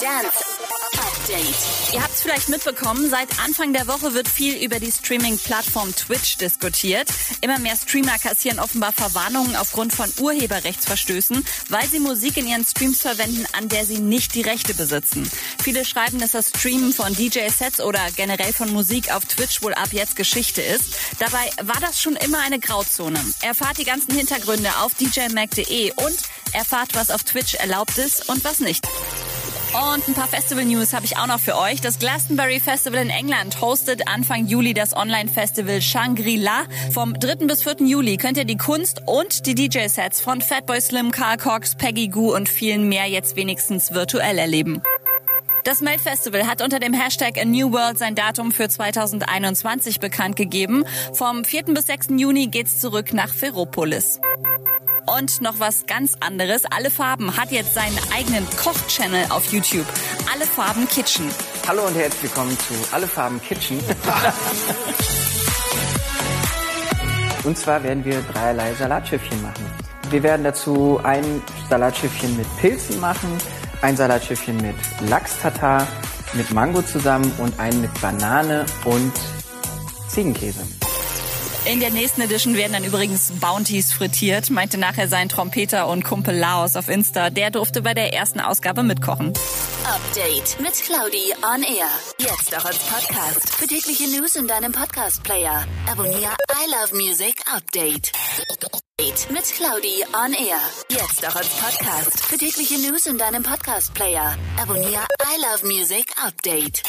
Dance Update. Ihr habt es vielleicht mitbekommen, seit Anfang der Woche wird viel über die Streaming-Plattform Twitch diskutiert. Immer mehr Streamer kassieren offenbar Verwarnungen aufgrund von Urheberrechtsverstößen, weil sie Musik in ihren Streams verwenden, an der sie nicht die Rechte besitzen. Viele schreiben, dass das Streamen von DJ-Sets oder generell von Musik auf Twitch wohl ab jetzt Geschichte ist. Dabei war das schon immer eine Grauzone. Erfahrt die ganzen Hintergründe auf djmac.de und erfahrt, was auf Twitch erlaubt ist und was nicht. Und ein paar Festival-News habe ich auch noch für euch. Das Glastonbury Festival in England hostet Anfang Juli das Online-Festival Shangri-La. Vom 3. bis 4. Juli könnt ihr die Kunst und die DJ-Sets von Fatboy Slim, Carl Cox, Peggy Goo und vielen mehr jetzt wenigstens virtuell erleben. Das Melt Festival hat unter dem Hashtag A New World sein Datum für 2021 bekannt gegeben. Vom 4. bis 6. Juni geht's zurück nach Ferropolis. Und noch was ganz anderes. Alle Farben hat jetzt seinen eigenen Koch-Channel auf YouTube. Alle Farben Kitchen. Hallo und herzlich willkommen zu Alle Farben Kitchen. und zwar werden wir dreierlei Salatschiffchen machen. Wir werden dazu ein Salatschiffchen mit Pilzen machen, ein Salatschiffchen mit Lachs-Tatar, mit Mango zusammen und einen mit Banane und Ziegenkäse. In der nächsten Edition werden dann übrigens Bounties frittiert, meinte nachher sein Trompeter und Kumpel Laos auf Insta. Der durfte bei der ersten Ausgabe mitkochen. Update mit Claudi on Air. Jetzt auch als Podcast. Für tägliche News in deinem Podcast-Player. Abonniere I Love Music Update. Mit Claudi on Air. Jetzt auch als Podcast. Für tägliche News in deinem Podcast-Player. Abonniere I Love Music Update.